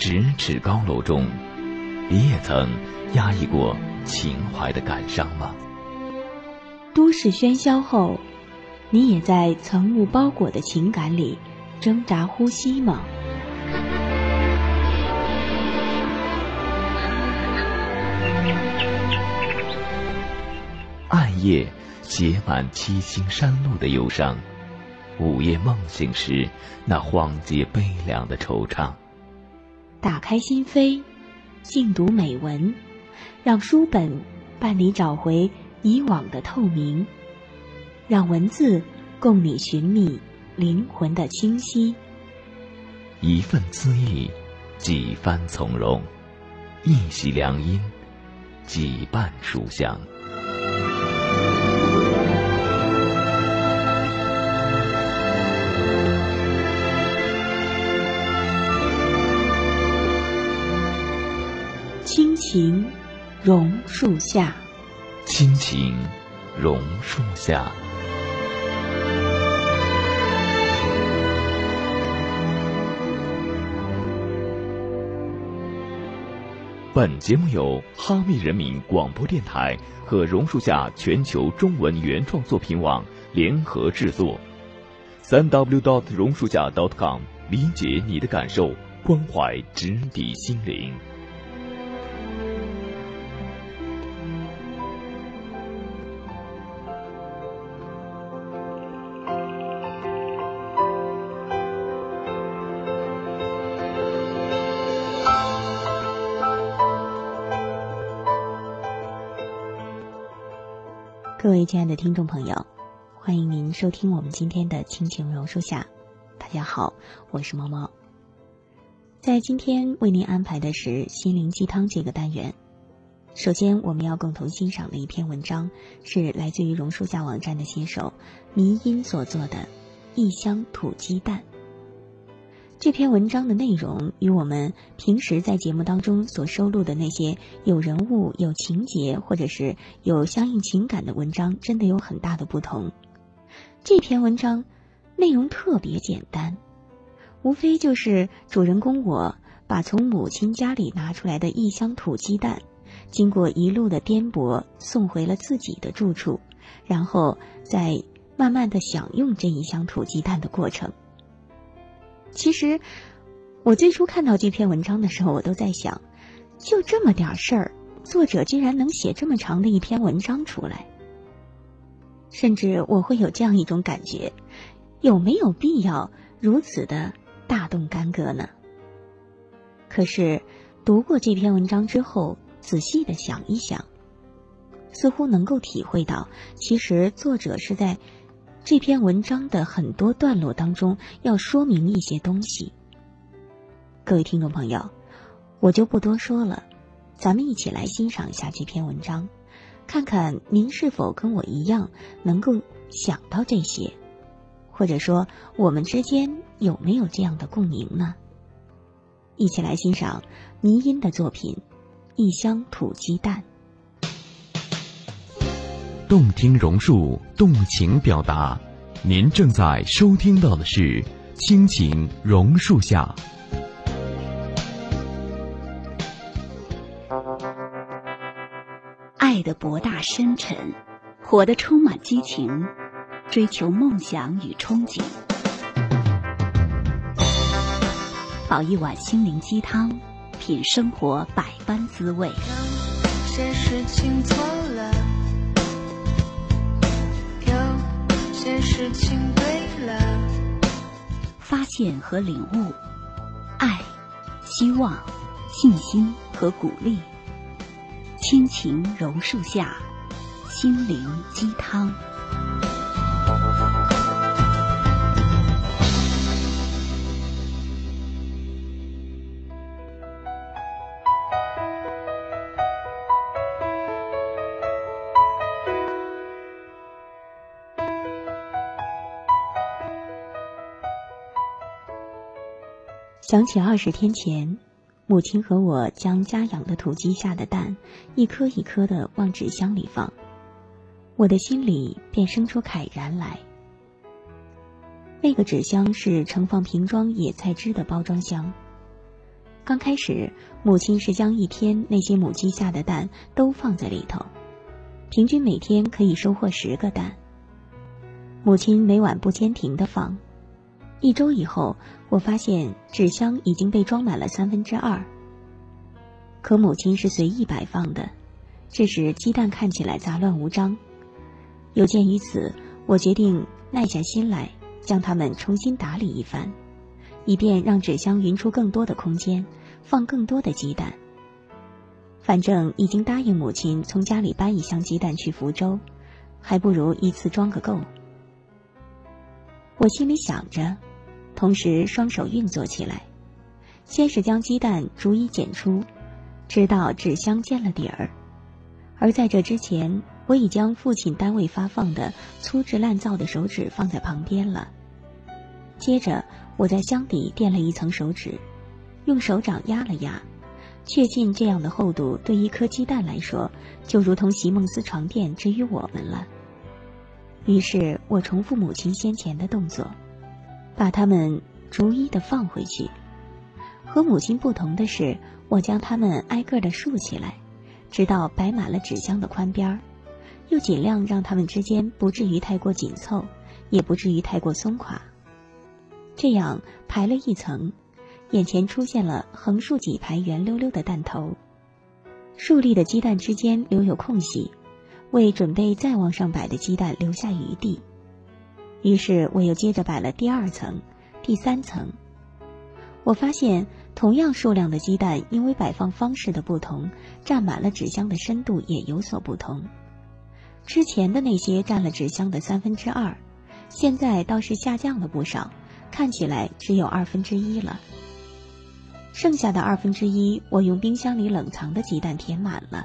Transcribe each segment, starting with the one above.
咫尺高楼中，你也曾压抑过情怀的感伤吗？都市喧嚣后，你也在层雾包裹的情感里挣扎呼吸吗？暗夜写满七星山路的忧伤，午夜梦醒时那荒街悲凉的惆怅。打开心扉，静读美文，让书本伴你找回以往的透明，让文字共你寻觅灵魂的清晰。一份恣意，几番从容；一袭良音，几瓣书香。情榕树下，亲情榕树下。本节目由哈密人民广播电台和榕树下全球中文原创作品网联合制作。三 w dot 榕树下 dot com，理解你的感受，关怀直抵心灵。亲爱的听众朋友，欢迎您收听我们今天的《亲情榕树下》。大家好，我是猫猫。在今天为您安排的是心灵鸡汤这个单元。首先，我们要共同欣赏的一篇文章是来自于榕树下网站的新手迷音所做的《异乡土鸡蛋》。这篇文章的内容与我们平时在节目当中所收录的那些有人物、有情节或者是有相应情感的文章，真的有很大的不同。这篇文章内容特别简单，无非就是主人公我把从母亲家里拿出来的一箱土鸡蛋，经过一路的颠簸送回了自己的住处，然后再慢慢的享用这一箱土鸡蛋的过程。其实，我最初看到这篇文章的时候，我都在想，就这么点事儿，作者竟然能写这么长的一篇文章出来。甚至我会有这样一种感觉：有没有必要如此的大动干戈呢？可是，读过这篇文章之后，仔细的想一想，似乎能够体会到，其实作者是在。这篇文章的很多段落当中，要说明一些东西。各位听众朋友，我就不多说了，咱们一起来欣赏一下这篇文章，看看您是否跟我一样能够想到这些，或者说我们之间有没有这样的共鸣呢？一起来欣赏倪音的作品《一箱土鸡蛋》。动听榕树，动情表达。您正在收听到的是《亲情榕树下》。爱的博大深沉，活得充满激情，追求梦想与憧憬。煲一碗心灵鸡汤，品生活百般滋味。有些事情发现和领悟，爱、希望、信心和鼓励，亲情榕树下，心灵鸡汤。想起二十天前，母亲和我将家养的土鸡下的蛋，一颗一颗的往纸箱里放，我的心里便生出慨然来。那个纸箱是盛放瓶装野菜汁的包装箱，刚开始，母亲是将一天那些母鸡下的蛋都放在里头，平均每天可以收获十个蛋。母亲每晚不间停的放。一周以后，我发现纸箱已经被装满了三分之二。可母亲是随意摆放的，这使鸡蛋看起来杂乱无章。有鉴于此，我决定耐下心来，将它们重新打理一番，以便让纸箱匀出更多的空间，放更多的鸡蛋。反正已经答应母亲从家里搬一箱鸡蛋去福州，还不如一次装个够。我心里想着，同时双手运作起来，先是将鸡蛋逐一剪出。直到纸箱见了底儿，而在这之前，我已将父亲单位发放的粗制滥造的手纸放在旁边了。接着，我在箱底垫了一层手纸，用手掌压了压，确信这样的厚度对一颗鸡蛋来说，就如同席梦思床垫之于我们了。于是我重复母亲先前的动作，把它们逐一的放回去。和母亲不同的是。我将它们挨个的竖起来，直到摆满了纸箱的宽边儿，又尽量让它们之间不至于太过紧凑，也不至于太过松垮。这样排了一层，眼前出现了横竖几排圆溜溜的蛋头，竖立的鸡蛋之间留有空隙，为准备再往上摆的鸡蛋留下余地。于是我又接着摆了第二层、第三层。我发现，同样数量的鸡蛋，因为摆放方式的不同，占满了纸箱的深度也有所不同。之前的那些占了纸箱的三分之二，现在倒是下降了不少，看起来只有二分之一了。剩下的二分之一，我用冰箱里冷藏的鸡蛋填满了，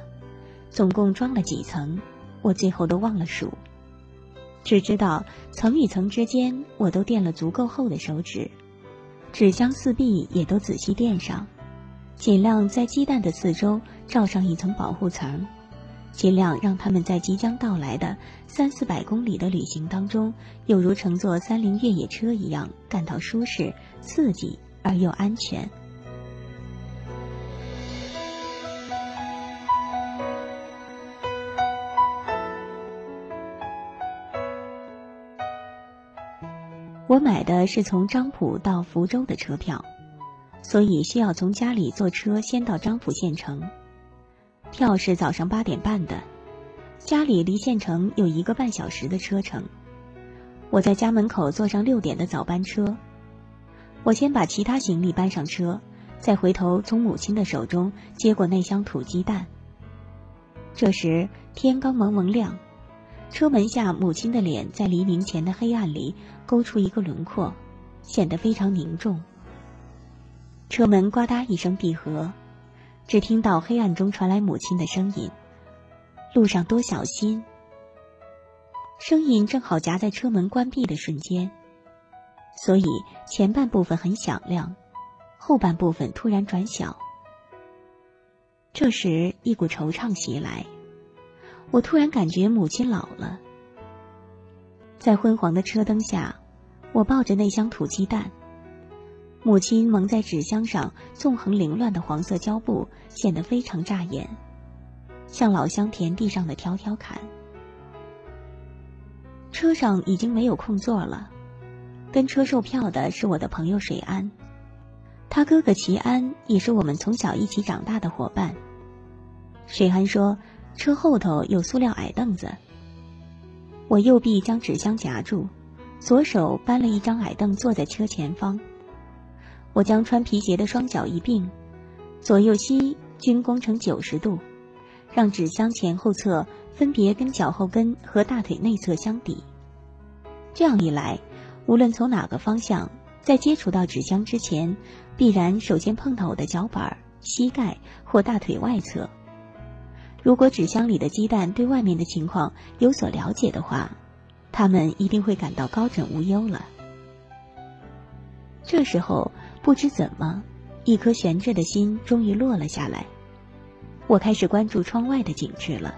总共装了几层，我最后都忘了数，只知道层与层之间，我都垫了足够厚的手纸。纸箱四壁也都仔细垫上，尽量在鸡蛋的四周罩上一层保护层，尽量让它们在即将到来的三四百公里的旅行当中，有如乘坐三菱越野车一样，感到舒适、刺激而又安全。我买的是从漳浦到福州的车票，所以需要从家里坐车先到漳浦县城。票是早上八点半的，家里离县城有一个半小时的车程。我在家门口坐上六点的早班车，我先把其他行李搬上车，再回头从母亲的手中接过那箱土鸡蛋。这时天刚蒙蒙亮。车门下，母亲的脸在黎明前的黑暗里勾出一个轮廓，显得非常凝重。车门呱嗒一声闭合，只听到黑暗中传来母亲的声音：“路上多小心。”声音正好夹在车门关闭的瞬间，所以前半部分很响亮，后半部分突然转小。这时，一股惆怅袭来。我突然感觉母亲老了，在昏黄的车灯下，我抱着那箱土鸡蛋，母亲蒙在纸箱上纵横凌乱的黄色胶布显得非常扎眼，像老乡田地上的条条坎。车上已经没有空座了，跟车售票的是我的朋友水安，他哥哥齐安也是我们从小一起长大的伙伴。水安说。车后头有塑料矮凳子，我右臂将纸箱夹住，左手搬了一张矮凳坐在车前方。我将穿皮鞋的双脚一并，左右膝均弓成九十度，让纸箱前后侧分别跟脚后跟和大腿内侧相抵。这样一来，无论从哪个方向，在接触到纸箱之前，必然首先碰到我的脚板、膝盖或大腿外侧。如果纸箱里的鸡蛋对外面的情况有所了解的话，他们一定会感到高枕无忧了。这时候，不知怎么，一颗悬着的心终于落了下来。我开始关注窗外的景致了。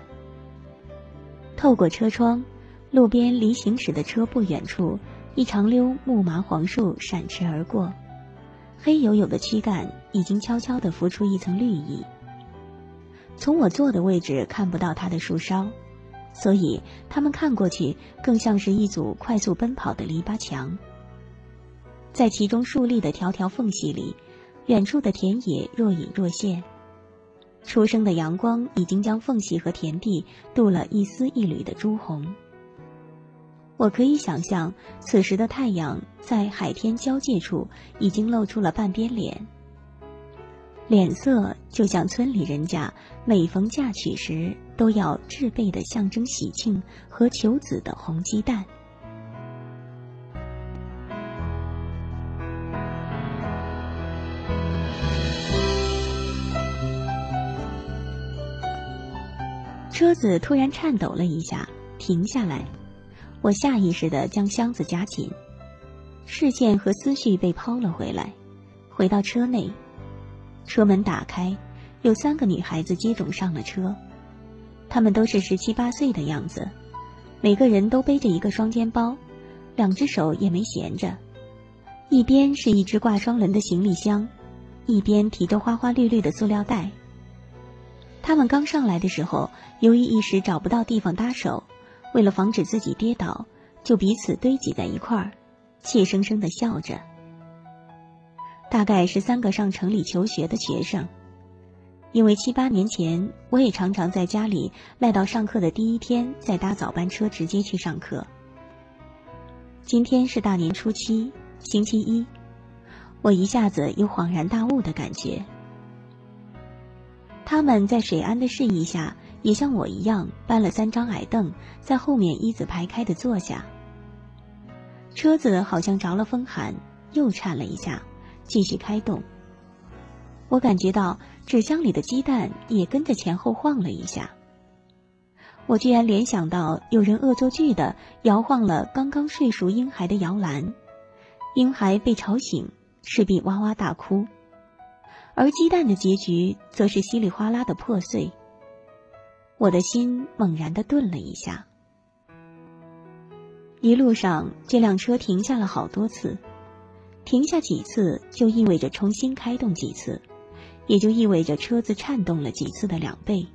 透过车窗，路边离行驶的车不远处，一长溜木麻黄树闪驰而过，黑黝黝的躯干已经悄悄地浮出一层绿意。从我坐的位置看不到它的树梢，所以它们看过去更像是一组快速奔跑的篱笆墙。在其中竖立的条条缝隙里，远处的田野若隐若现。初升的阳光已经将缝隙和田地镀了一丝一缕的朱红。我可以想象，此时的太阳在海天交界处已经露出了半边脸，脸色就像村里人家每逢嫁娶时都要制备的象征喜庆和求子的红鸡蛋。车子突然颤抖了一下，停下来。我下意识地将箱子夹紧，视线和思绪被抛了回来，回到车内。车门打开，有三个女孩子接踵上了车，她们都是十七八岁的样子，每个人都背着一个双肩包，两只手也没闲着，一边是一只挂双轮的行李箱，一边提着花花绿绿的塑料袋。他们刚上来的时候，由于一时找不到地方搭手，为了防止自己跌倒，就彼此堆挤在一块儿，怯生生的笑着。大概是三个上城里求学的学生，因为七八年前，我也常常在家里赖到上课的第一天再搭早班车直接去上课。今天是大年初七，星期一，我一下子有恍然大悟的感觉。他们在水安的示意下，也像我一样搬了三张矮凳，在后面一字排开的坐下。车子好像着了风寒，又颤了一下，继续开动。我感觉到纸箱里的鸡蛋也跟着前后晃了一下。我居然联想到有人恶作剧的摇晃了刚刚睡熟婴孩的摇篮，婴孩被吵醒，势必哇哇大哭。而鸡蛋的结局则是稀里哗啦的破碎。我的心猛然的顿了一下。一路上，这辆车停下了好多次，停下几次就意味着重新开动几次，也就意味着车子颤动了几次的两倍。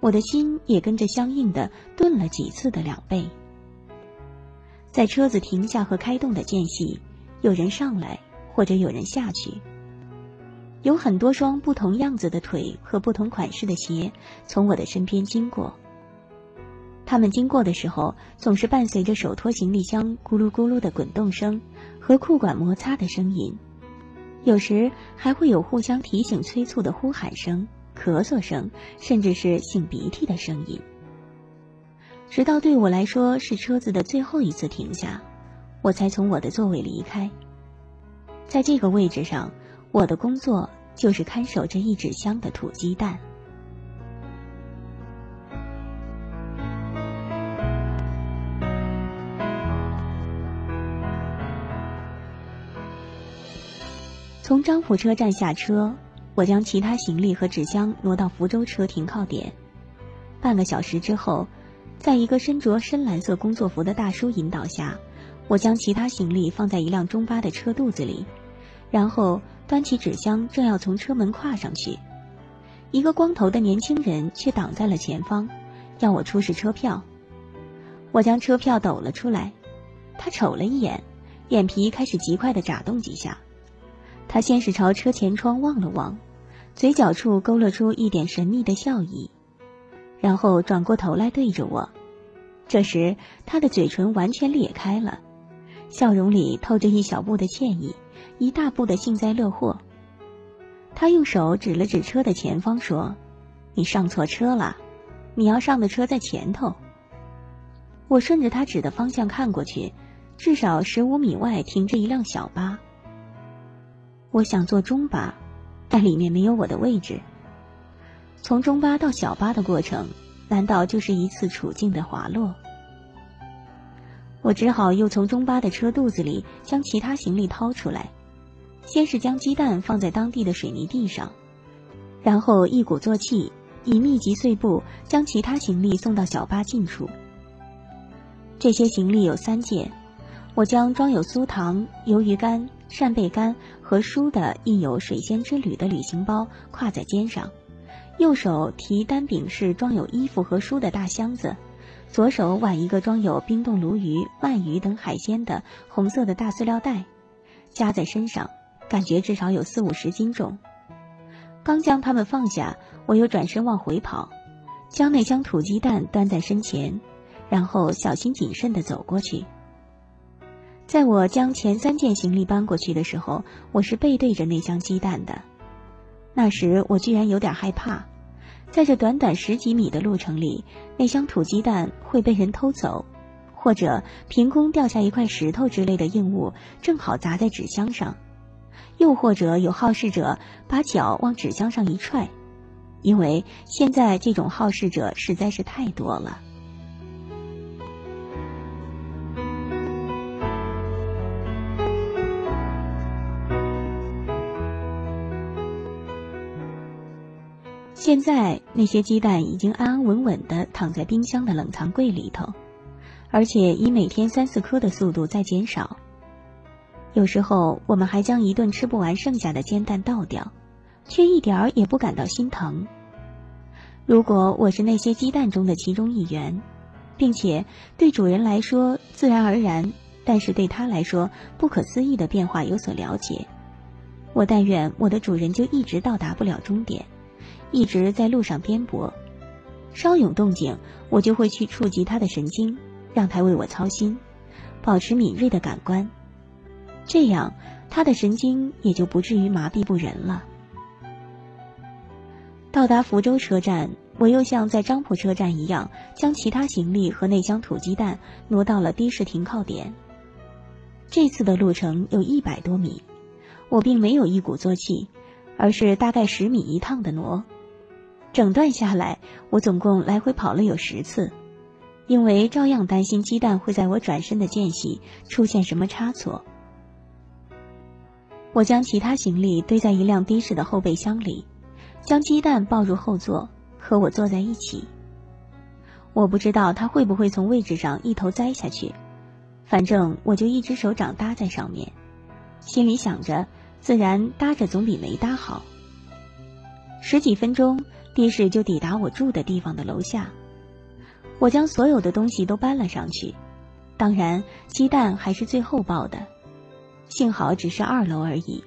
我的心也跟着相应的顿了几次的两倍。在车子停下和开动的间隙，有人上来，或者有人下去。有很多双不同样子的腿和不同款式的鞋从我的身边经过。他们经过的时候，总是伴随着手托行李箱咕噜咕噜的滚动声和裤管摩擦的声音，有时还会有互相提醒、催促的呼喊声、咳嗽声，甚至是擤鼻涕的声音。直到对我来说是车子的最后一次停下，我才从我的座位离开。在这个位置上。我的工作就是看守这一纸箱的土鸡蛋。从张府车站下车，我将其他行李和纸箱挪到福州车停靠点。半个小时之后，在一个身着深蓝色工作服的大叔引导下，我将其他行李放在一辆中巴的车肚子里，然后。端起纸箱，正要从车门跨上去，一个光头的年轻人却挡在了前方，要我出示车票。我将车票抖了出来，他瞅了一眼，眼皮开始极快地眨动几下。他先是朝车前窗望了望，嘴角处勾勒出一点神秘的笑意，然后转过头来对着我。这时，他的嘴唇完全裂开了，笑容里透着一小步的歉意。一大步的幸灾乐祸。他用手指了指车的前方，说：“你上错车了，你要上的车在前头。”我顺着他指的方向看过去，至少十五米外停着一辆小巴。我想坐中巴，但里面没有我的位置。从中巴到小巴的过程，难道就是一次处境的滑落？我只好又从中巴的车肚子里将其他行李掏出来。先是将鸡蛋放在当地的水泥地上，然后一鼓作气，以密集碎步将其他行李送到小巴近处。这些行李有三件，我将装有酥糖、鱿鱼干、扇贝干和书的印有“水仙之旅”的旅行包挎在肩上，右手提单柄式装有衣服和书的大箱子，左手挽一个装有冰冻鲈鱼、鳗鱼等海鲜的红色的大塑料袋，夹在身上，感觉至少有四五十斤重。刚将它们放下，我又转身往回跑，将那箱土鸡蛋端在身前，然后小心谨慎地走过去。在我将前三件行李搬过去的时候，我是背对着那箱鸡蛋的。那时我居然有点害怕，在这短短十几米的路程里，那箱土鸡蛋会被人偷走，或者凭空掉下一块石头之类的硬物，正好砸在纸箱上。又或者有好事者把脚往纸箱上一踹，因为现在这种好事者实在是太多了。现在那些鸡蛋已经安安稳稳的躺在冰箱的冷藏柜里头，而且以每天三四颗的速度在减少。有时候我们还将一顿吃不完剩下的煎蛋倒掉，却一点儿也不感到心疼。如果我是那些鸡蛋中的其中一员，并且对主人来说自然而然，但是对他来说不可思议的变化有所了解，我但愿我的主人就一直到达不了终点，一直在路上颠簸。稍有动静，我就会去触及他的神经，让他为我操心，保持敏锐的感官。这样，他的神经也就不至于麻痹不仁了。到达福州车站，我又像在漳浦车站一样，将其他行李和那箱土鸡蛋挪到了的士停靠点。这次的路程有一百多米，我并没有一鼓作气，而是大概十米一趟的挪。整段下来，我总共来回跑了有十次，因为照样担心鸡蛋会在我转身的间隙出现什么差错。我将其他行李堆在一辆的士的后备箱里，将鸡蛋抱入后座，和我坐在一起。我不知道他会不会从位置上一头栽下去，反正我就一只手掌搭在上面，心里想着，自然搭着总比没搭好。十几分钟，的士就抵达我住的地方的楼下，我将所有的东西都搬了上去，当然鸡蛋还是最后抱的。幸好只是二楼而已，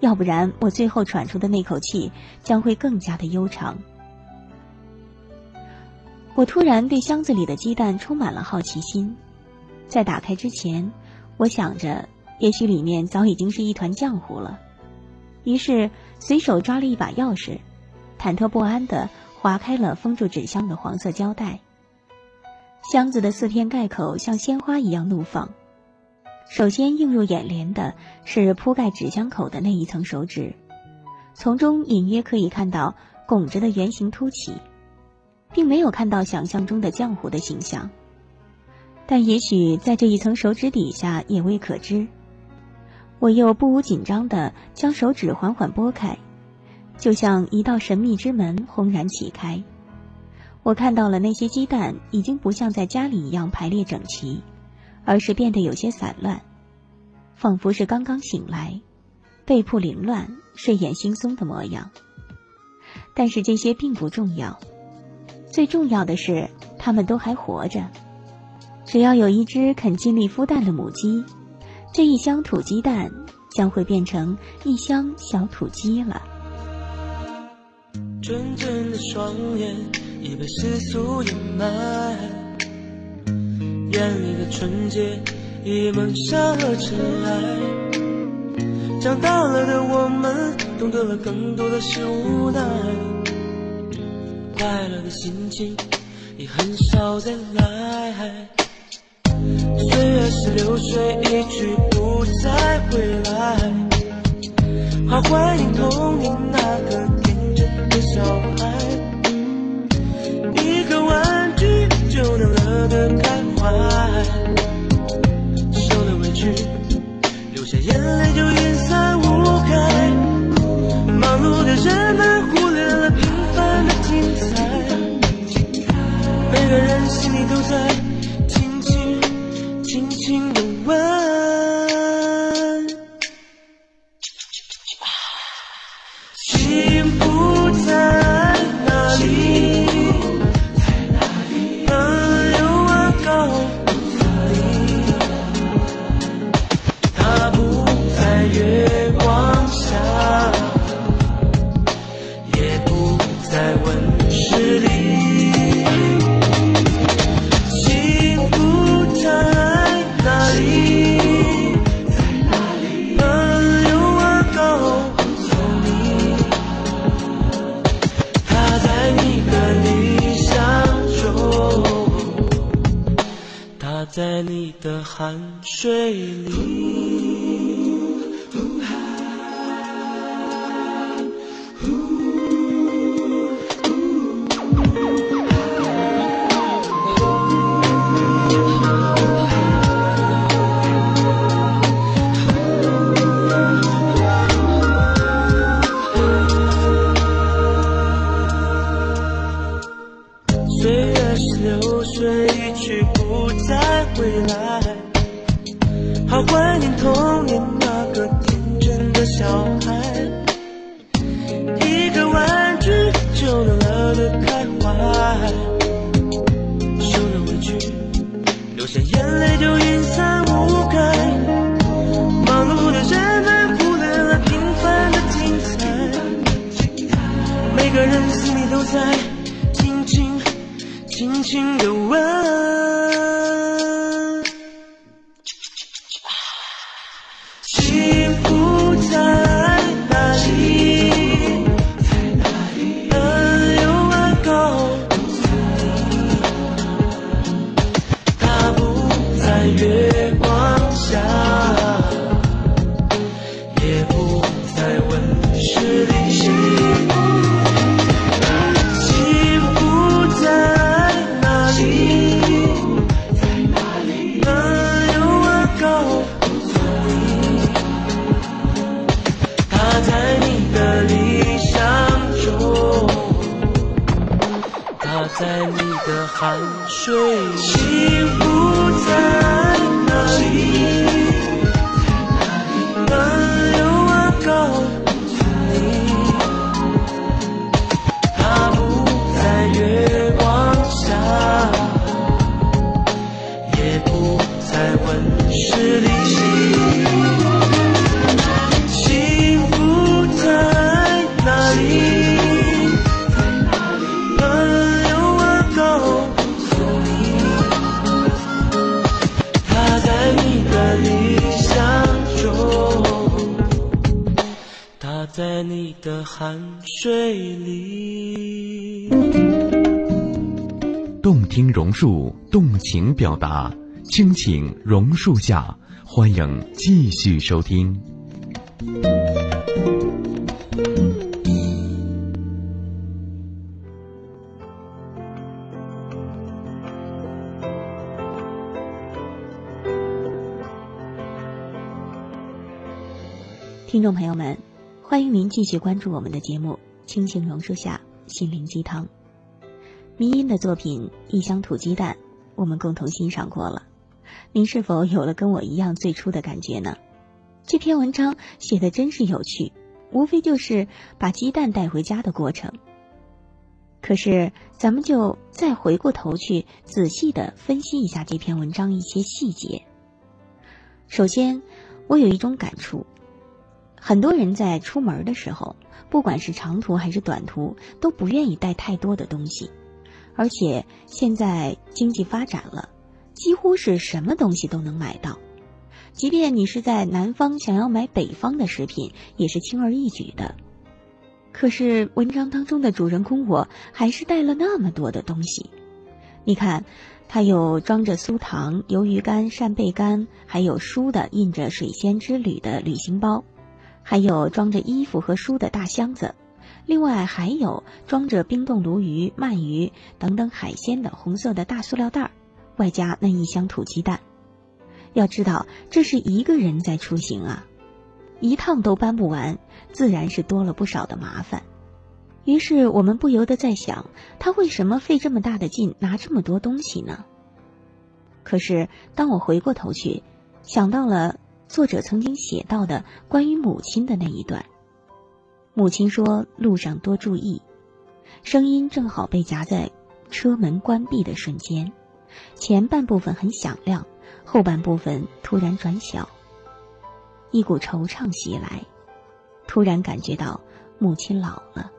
要不然我最后喘出的那口气将会更加的悠长。我突然对箱子里的鸡蛋充满了好奇心，在打开之前，我想着也许里面早已经是一团浆糊了，于是随手抓了一把钥匙，忐忑不安地划开了封住纸箱的黄色胶带。箱子的四片盖口像鲜花一样怒放。首先映入眼帘的是铺盖纸箱口的那一层手指，从中隐约可以看到拱着的圆形凸起，并没有看到想象中的浆糊的形象。但也许在这一层手指底下也未可知。我又不无紧张地将手指缓缓拨开，就像一道神秘之门轰然启开。我看到了那些鸡蛋已经不像在家里一样排列整齐。而是变得有些散乱，仿佛是刚刚醒来，被铺凌乱、睡眼惺忪的模样。但是这些并不重要，最重要的是它们都还活着。只要有一只肯尽力孵蛋的母鸡，这一箱土鸡蛋将会变成一箱小土鸡了。纯真的双眼已被世俗掩埋。眼里的纯洁已蒙上了尘埃，长大了的我们懂得了更多的是无奈，快乐的心情已很少再来，岁月是流水一去不再回来，好怀念童年那个小孩，一个玩具就能乐得开怀。受了委屈，流下眼泪就云散雾开。忙碌的人们忽略了平凡的精彩。每个人心里都在在你的汗水里。在你的汗水里。幸福在哪里？树动情表达，倾情榕树下，欢迎继续收听。听众朋友们，欢迎您继续关注我们的节目《亲情榕树下心灵鸡汤》。迷音的作品《一乡土鸡蛋》，我们共同欣赏过了。您是否有了跟我一样最初的感觉呢？这篇文章写的真是有趣，无非就是把鸡蛋带回家的过程。可是，咱们就再回过头去仔细的分析一下这篇文章一些细节。首先，我有一种感触：很多人在出门的时候，不管是长途还是短途，都不愿意带太多的东西。而且现在经济发展了，几乎是什么东西都能买到，即便你是在南方想要买北方的食品，也是轻而易举的。可是文章当中的主人公我还是带了那么多的东西。你看，他有装着酥糖、鱿鱼干、扇贝干，还有书的印着“水仙之旅”的旅行包，还有装着衣服和书的大箱子。另外还有装着冰冻鲈鱼、鳗鱼等等海鲜的红色的大塑料袋儿，外加那一箱土鸡蛋。要知道，这是一个人在出行啊，一趟都搬不完，自然是多了不少的麻烦。于是我们不由得在想，他为什么费这么大的劲拿这么多东西呢？可是当我回过头去，想到了作者曾经写到的关于母亲的那一段。母亲说：“路上多注意。”声音正好被夹在车门关闭的瞬间，前半部分很响亮，后半部分突然转小。一股惆怅袭来，突然感觉到母亲老了。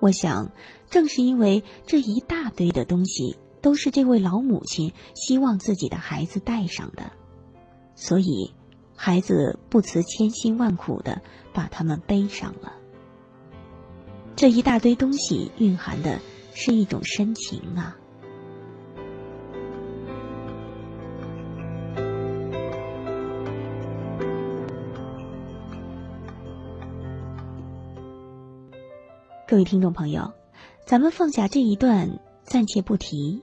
我想，正是因为这一大堆的东西都是这位老母亲希望自己的孩子带上的，所以孩子不辞千辛万苦的把他们背上了。这一大堆东西蕴含的是一种深情啊。各位听众朋友咱们放下这一段暂且不提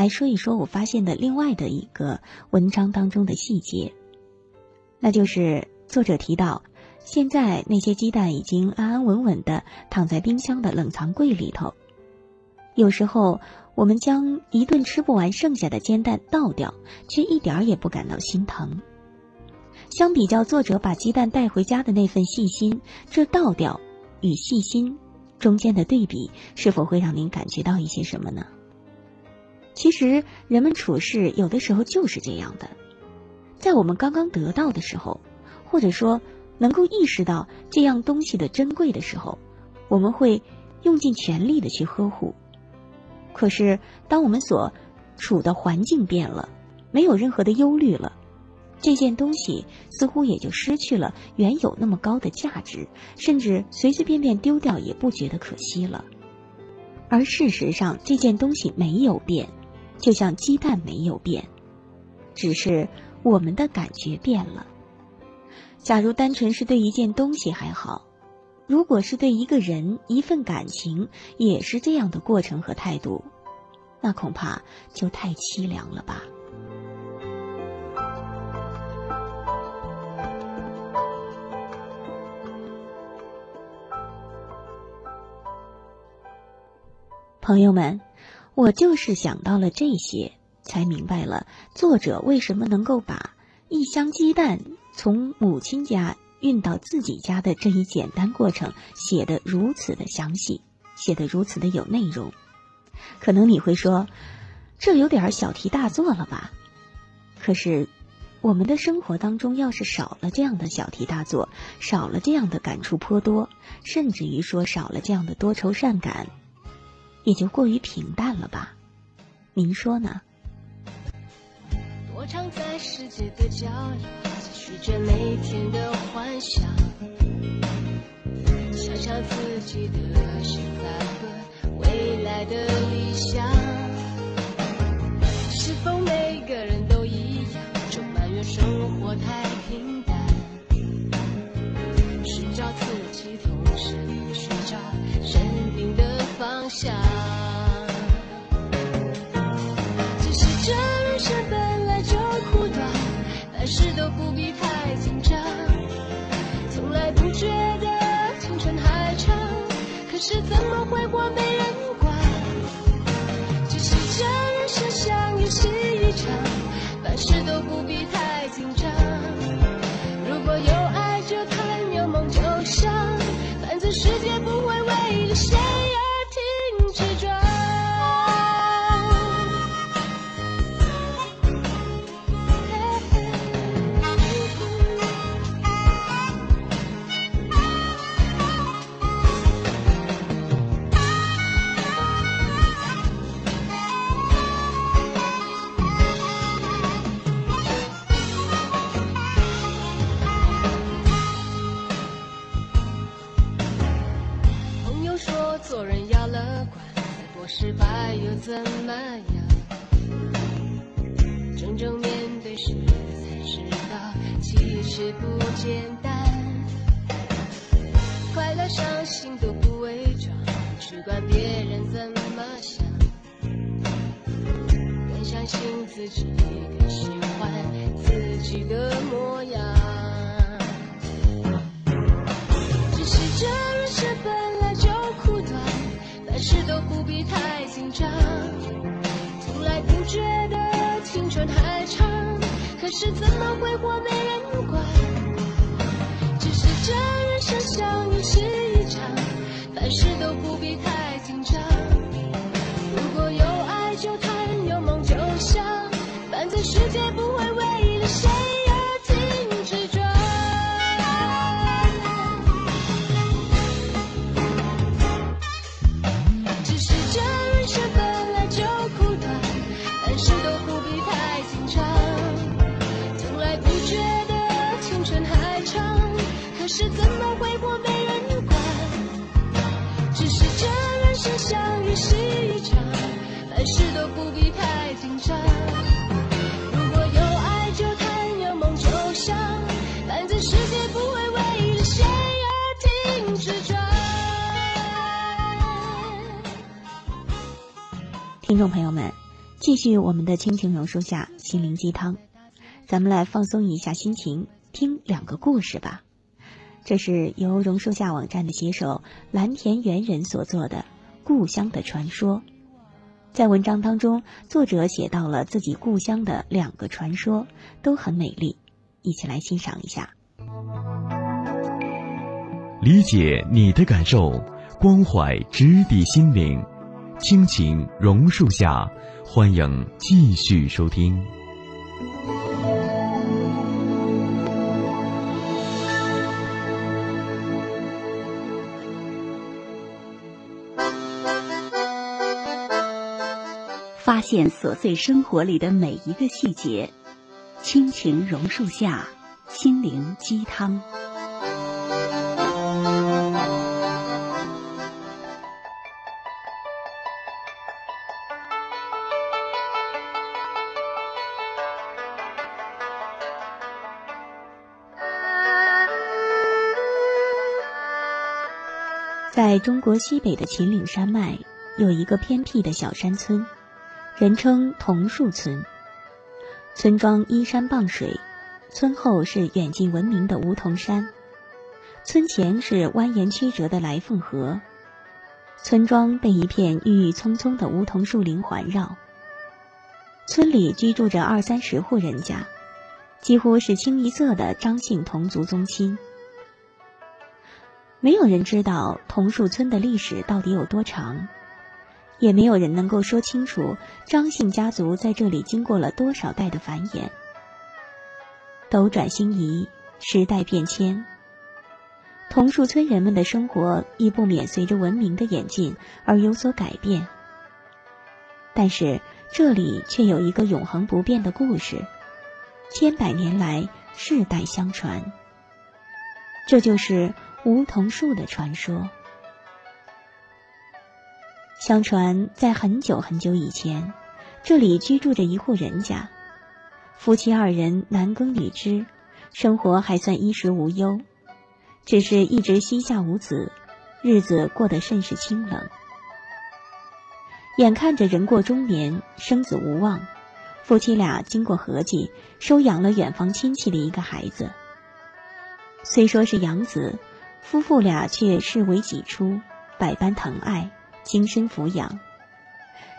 来说一说我发现的另外的一个文章当中的细节。那就是作者提到，现在那些鸡蛋已经安安稳稳的躺在冰箱的冷藏柜里头。有时候，我们将一顿吃不完剩下的煎蛋倒掉，却一点儿也不感到心疼。相比较作者把鸡蛋带回家的那份细心，这倒掉与细心中间的对比，是否会让您感觉到一些什么呢？其实，人们处事有的时候就是这样的。在我们刚刚得到的时候，或者说能够意识到这样东西的珍贵的时候，我们会用尽全力的去呵护。可是，当我们所处的环境变了，没有任何的忧虑了，这件东西似乎也就失去了原有那么高的价值，甚至随随便便丢掉也不觉得可惜了。而事实上，这件东西没有变，就像鸡蛋没有变，只是。我们的感觉变了。假如单纯是对一件东西还好，如果是对一个人、一份感情也是这样的过程和态度，那恐怕就太凄凉了吧。朋友们，我就是想到了这些。才明白了作者为什么能够把一箱鸡蛋从母亲家运到自己家的这一简单过程写得如此的详细，写得如此的有内容。可能你会说，这有点小题大做了吧？可是，我们的生活当中要是少了这样的小题大做，少了这样的感触颇多，甚至于说少了这样的多愁善感，也就过于平淡了吧？您说呢？我常在世界的角落，继续着每天的幻想，想象自己的现在和未来的理想。是否每个人都一样，就埋怨生活太平淡？寻找自己，同时寻找想。只是这人生本来就苦短。凡事都不必太紧张，从来不觉得青春还长，可是怎么挥霍没人管。只是这人生像游戏世界不众朋友们，继续我们的亲情榕树下心灵鸡汤，咱们来放松一下心情，听两个故事吧。这是由榕树下网站的写手蓝田猿人所做的《故乡的传说》。在文章当中，作者写到了自己故乡的两个传说，都很美丽，一起来欣赏一下。理解你的感受，关怀直抵心灵，亲情榕树下，欢迎继续收听。发现琐碎生活里的每一个细节，亲情榕树下，心灵鸡汤。在中国西北的秦岭山脉，有一个偏僻的小山村。人称桐树村，村庄依山傍水，村后是远近闻名的梧桐山，村前是蜿蜒曲折的来凤河，村庄被一片郁郁葱葱的梧桐树林环绕。村里居住着二三十户人家，几乎是清一色的张姓同族宗亲。没有人知道桐树村的历史到底有多长。也没有人能够说清楚张姓家族在这里经过了多少代的繁衍。斗转星移，时代变迁，桐树村人们的生活亦不免随着文明的演进而有所改变。但是这里却有一个永恒不变的故事，千百年来世代相传。这就是梧桐树的传说。相传，在很久很久以前，这里居住着一户人家，夫妻二人男耕女织，生活还算衣食无忧，只是一直膝下无子，日子过得甚是清冷。眼看着人过中年，生子无望，夫妻俩经过合计，收养了远房亲戚的一个孩子。虽说是养子，夫妇俩却视为己出，百般疼爱。精心抚养，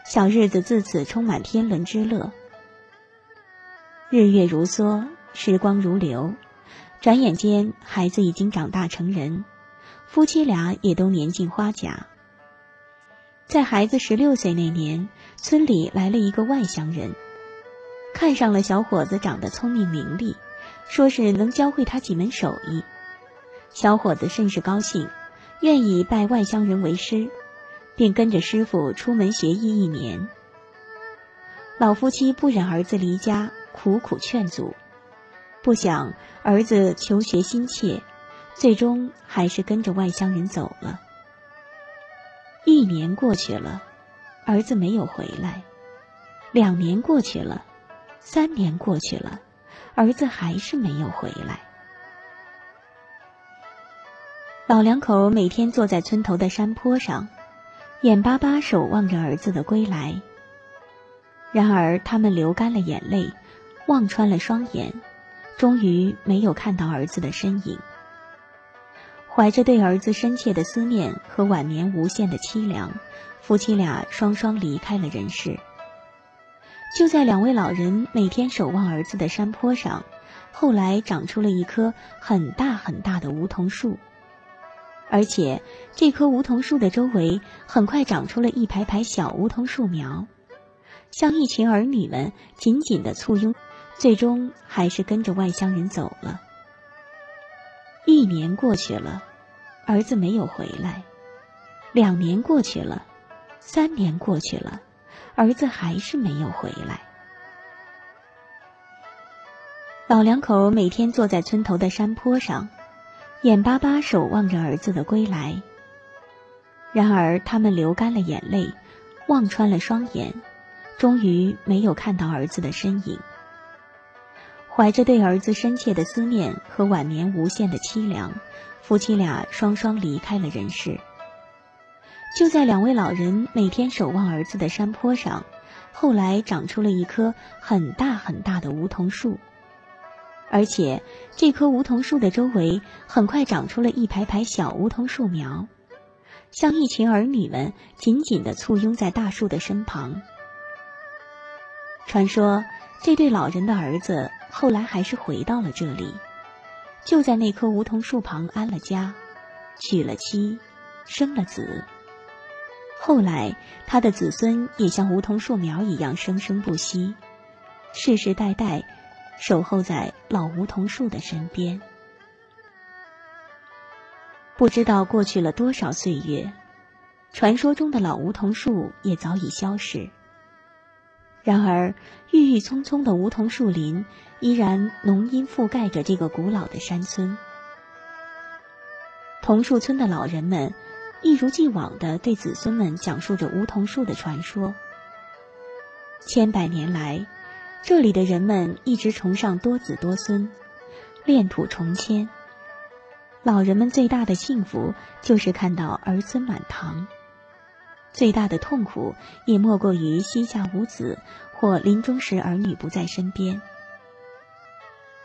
小日子自此充满天伦之乐。日月如梭，时光如流，转眼间，孩子已经长大成人，夫妻俩也都年近花甲。在孩子十六岁那年，村里来了一个外乡人，看上了小伙子长得聪明伶俐，说是能教会他几门手艺。小伙子甚是高兴，愿意拜外乡人为师。便跟着师傅出门学艺一年。老夫妻不忍儿子离家，苦苦劝阻，不想儿子求学心切，最终还是跟着外乡人走了。一年过去了，儿子没有回来；两年过去了，三年过去了，儿子还是没有回来。老两口每天坐在村头的山坡上。眼巴巴守望着儿子的归来，然而他们流干了眼泪，望穿了双眼，终于没有看到儿子的身影。怀着对儿子深切的思念和晚年无限的凄凉，夫妻俩双双离开了人世。就在两位老人每天守望儿子的山坡上，后来长出了一棵很大很大的梧桐树。而且，这棵梧桐树的周围很快长出了一排排小梧桐树苗，像一群儿女们紧紧的簇拥，最终还是跟着外乡人走了。一年过去了，儿子没有回来；两年过去了，三年过去了，儿子还是没有回来。老两口每天坐在村头的山坡上。眼巴巴守望着儿子的归来，然而他们流干了眼泪，望穿了双眼，终于没有看到儿子的身影。怀着对儿子深切的思念和晚年无限的凄凉，夫妻俩双双离开了人世。就在两位老人每天守望儿子的山坡上，后来长出了一棵很大很大的梧桐树。而且，这棵梧桐树的周围很快长出了一排排小梧桐树苗，像一群儿女们紧紧地簇拥在大树的身旁。传说，这对老人的儿子后来还是回到了这里，就在那棵梧桐树旁安了家，娶了妻，生了子。后来，他的子孙也像梧桐树苗一样生生不息，世世代代。守候在老梧桐树的身边，不知道过去了多少岁月，传说中的老梧桐树也早已消逝。然而，郁郁葱葱的梧桐树林依然浓荫覆盖着这个古老的山村。桐树村的老人们一如既往的对子孙们讲述着梧桐树的传说。千百年来。这里的人们一直崇尚多子多孙，恋土重迁。老人们最大的幸福就是看到儿孙满堂，最大的痛苦也莫过于膝下无子或临终时儿女不在身边。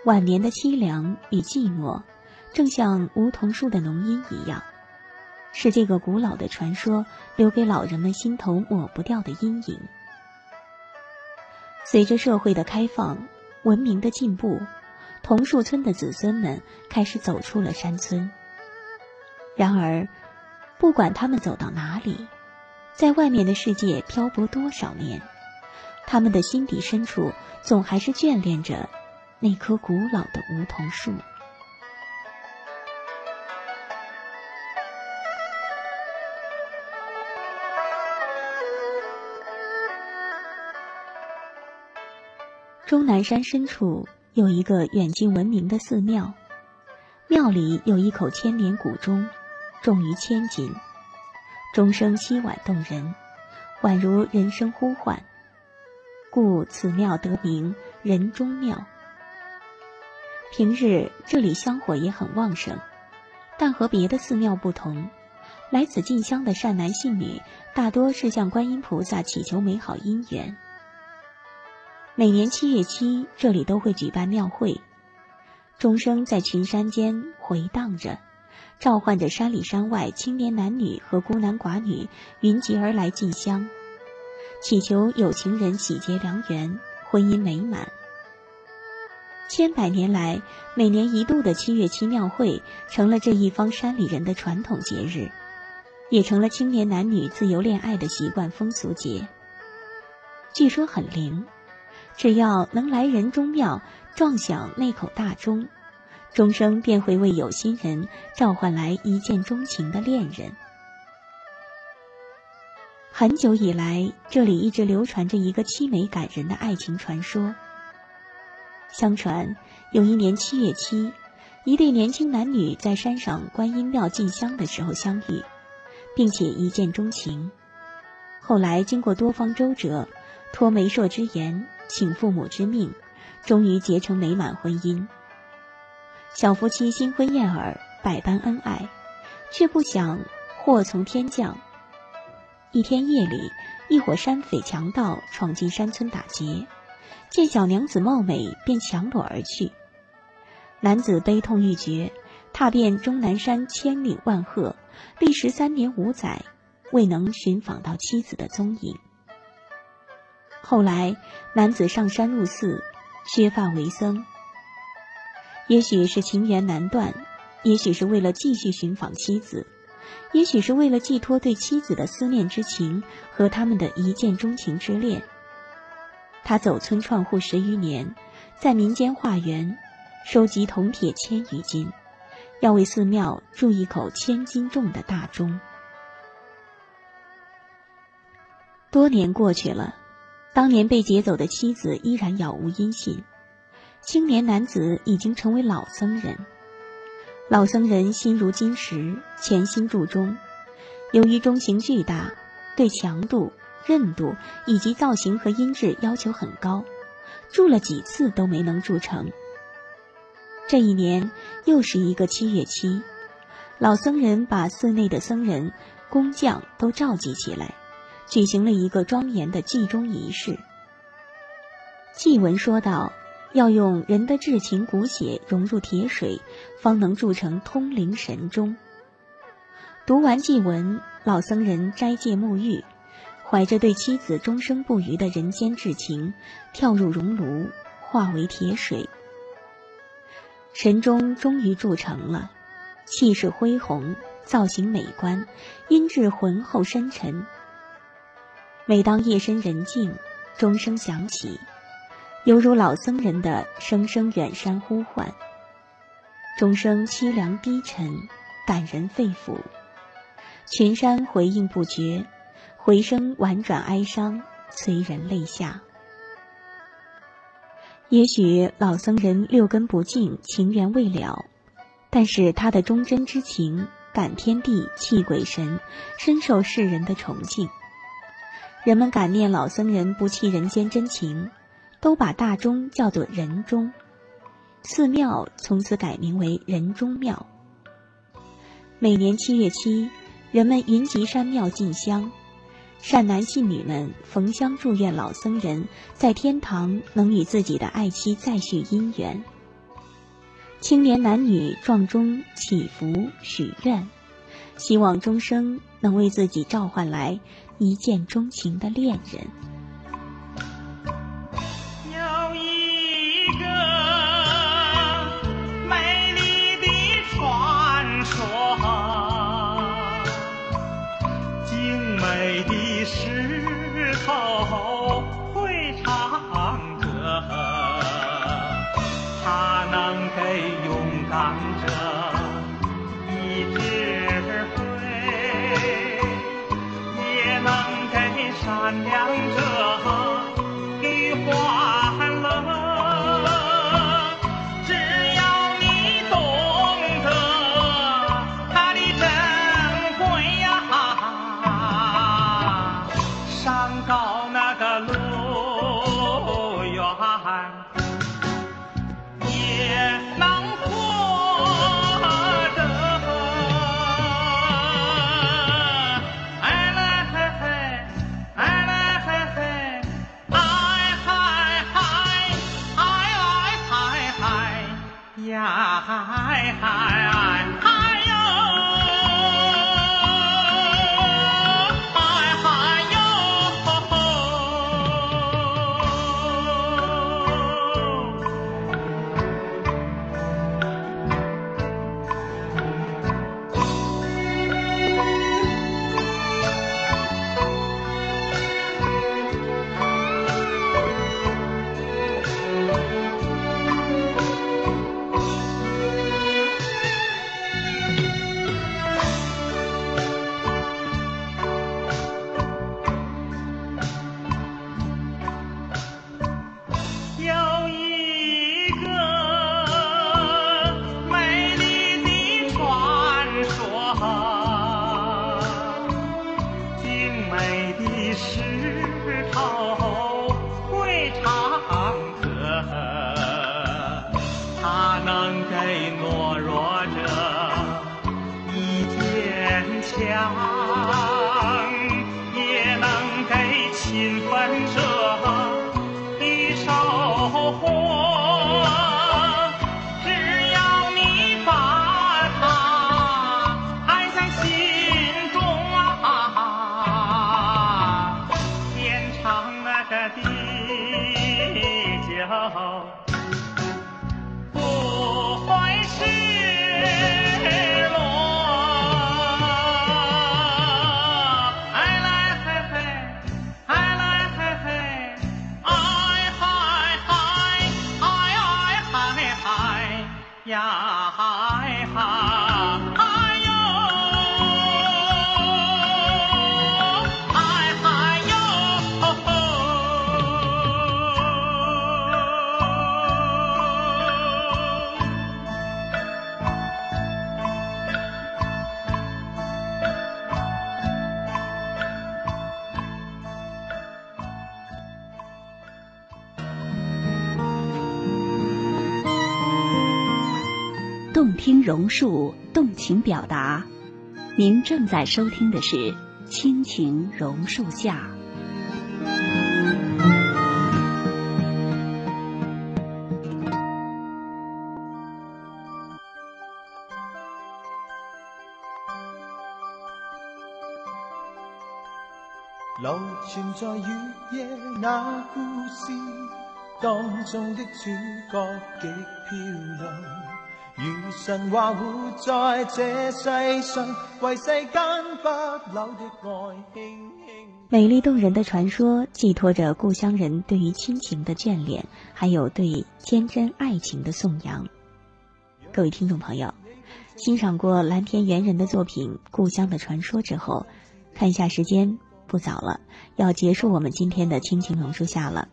晚年的凄凉与寂寞，正像梧桐树的浓荫一样，是这个古老的传说留给老人们心头抹不掉的阴影。随着社会的开放、文明的进步，桐树村的子孙们开始走出了山村。然而，不管他们走到哪里，在外面的世界漂泊多少年，他们的心底深处总还是眷恋着那棵古老的梧桐树。终南山深处有一个远近闻名的寺庙，庙里有一口千年古钟，重于千斤，钟声凄婉动人，宛如人声呼唤，故此庙得名人中庙。平日这里香火也很旺盛，但和别的寺庙不同，来此进香的善男信女大多是向观音菩萨祈求美好姻缘。每年七月七，这里都会举办庙会，钟声在群山间回荡着，召唤着山里山外青年男女和孤男寡女云集而来进香，祈求有情人喜结良缘，婚姻美满。千百年来，每年一度的七月七庙会成了这一方山里人的传统节日，也成了青年男女自由恋爱的习惯风俗节。据说很灵。只要能来人中庙撞响那口大钟，钟声便会为有心人召唤来一见钟情的恋人。很久以来，这里一直流传着一个凄美感人的爱情传说。相传，有一年七月七，一对年轻男女在山上观音庙进香的时候相遇，并且一见钟情。后来经过多方周折，托媒妁之言。请父母之命，终于结成美满婚姻。小夫妻新婚燕尔，百般恩爱，却不想祸从天降。一天夜里，一伙山匪强盗闯进山村打劫，见小娘子貌美，便强掳而去。男子悲痛欲绝，踏遍终南山千岭万壑，历时三年五载，未能寻访到妻子的踪影。后来，男子上山入寺，削发为僧。也许是情缘难断，也许是为了继续寻访妻子，也许是为了寄托对妻子的思念之情和他们的一见钟情之恋。他走村串户十余年，在民间化缘，收集铜铁千余斤，要为寺庙铸一口千斤重的大钟。多年过去了。当年被劫走的妻子依然杳无音信，青年男子已经成为老僧人。老僧人心如金石，潜心铸钟。由于钟形巨大，对强度、韧度以及造型和音质要求很高，铸了几次都没能铸成。这一年又是一个七月七，老僧人把寺内的僧人工匠都召集起来，举行了一个庄严的祭钟仪式。祭文说道：“要用人的至情骨血融入铁水，方能铸成通灵神钟。”读完祭文，老僧人斋戒沐浴，怀着对妻子终生不渝的人间至情，跳入熔炉，化为铁水。神钟终于铸成了，气势恢宏，造型美观，音质浑厚深沉。每当夜深人静，钟声响起，犹如老僧人的声声远山呼唤。钟声凄凉低沉，感人肺腑。群山回应不绝，回声婉转哀伤，催人泪下。也许老僧人六根不净，情缘未了，但是他的忠贞之情，感天地，泣鬼神，深受世人的崇敬。人们感念老僧人不弃人间真情，都把大钟叫做人钟，寺庙从此改名为人钟庙。每年七月七。人们云集山庙进香，善男信女们逢香祝愿老僧人在天堂能与自己的爱妻再续姻缘。青年男女撞钟祈福许愿，希望终生能为自己召唤来一见钟情的恋人。on California. 能给懦弱者以坚强。榕树，动情表达，您正在收听的是《亲情榕树下》。流传在月夜那故事当中的主角极漂亮。如神话活在这世上，为世间不朽的爱。美丽动人的传说，寄托着故乡人对于亲情的眷恋，还有对天真爱情的颂扬。各位听众朋友，欣赏过蓝田猿人的作品《故乡的传说》之后，看一下时间，不早了，要结束我们今天的亲情榕树下了。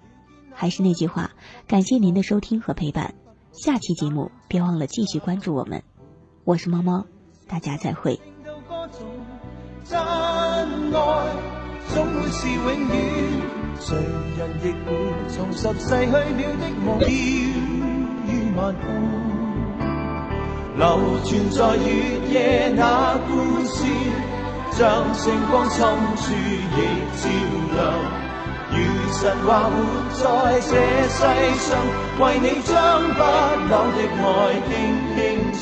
还是那句话，感谢您的收听和陪伴。下期节目别忘了继续关注我们，我是猫猫，大家再会。流传在月夜那故事，像星光深处亦照亮。如神话活在这世上，为你将不朽的爱轻轻唱。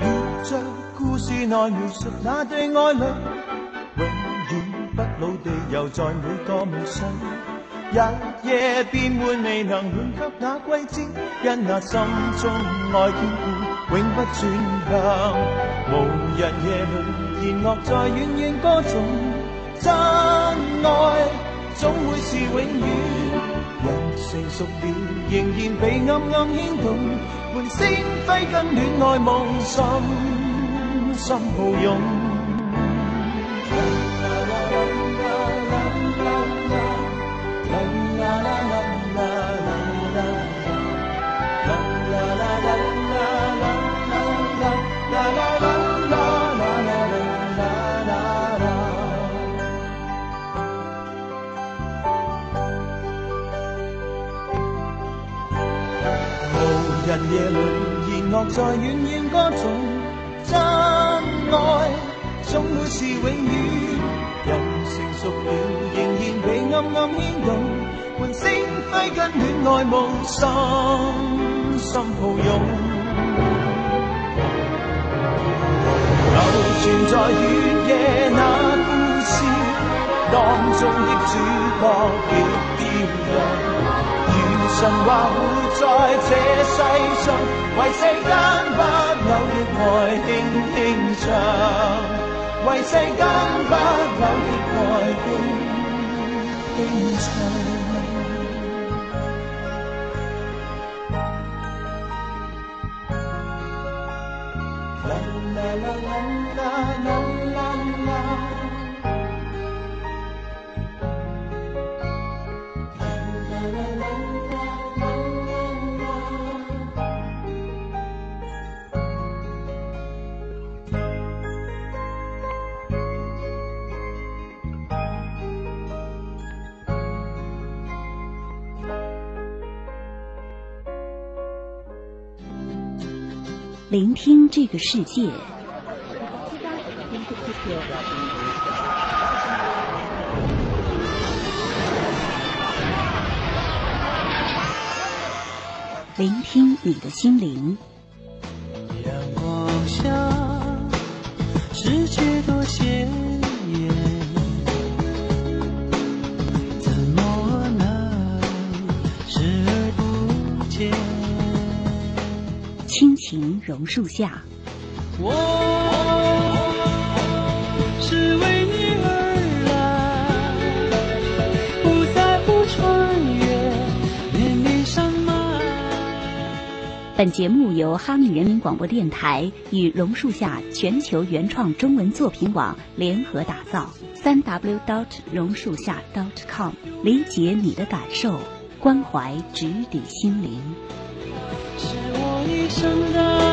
如着故事内描述那对爱侣，永远不老地游在每个梦乡。日夜变换未能换给那季节，因那心中爱眷顾永不转向。无人夜里弦乐在远远歌颂，真爱总会是永远。人成熟了，仍然被暗暗牵动，唤星辉跟恋爱梦，深深抱拥。乐在远远歌颂，真爱总会是永远。人成熟了，仍然被暗暗牵动，唤星辉跟恋爱梦，深深抱拥。流传在月夜那故事当中的主角极漂亮。神话活在这世上，为世间不朽的爱轻轻唱，为世间不朽的爱轻轻唱。聆听这个世界，聆听你的心灵。榕树下，我是为你而来，不在乎穿越绵绵山脉。本节目由哈密人民广播电台与榕树下全球原创中文作品网联合打造。三 w dot 榕树下 dot com，理解你的感受，关怀直抵心灵。是我一生的。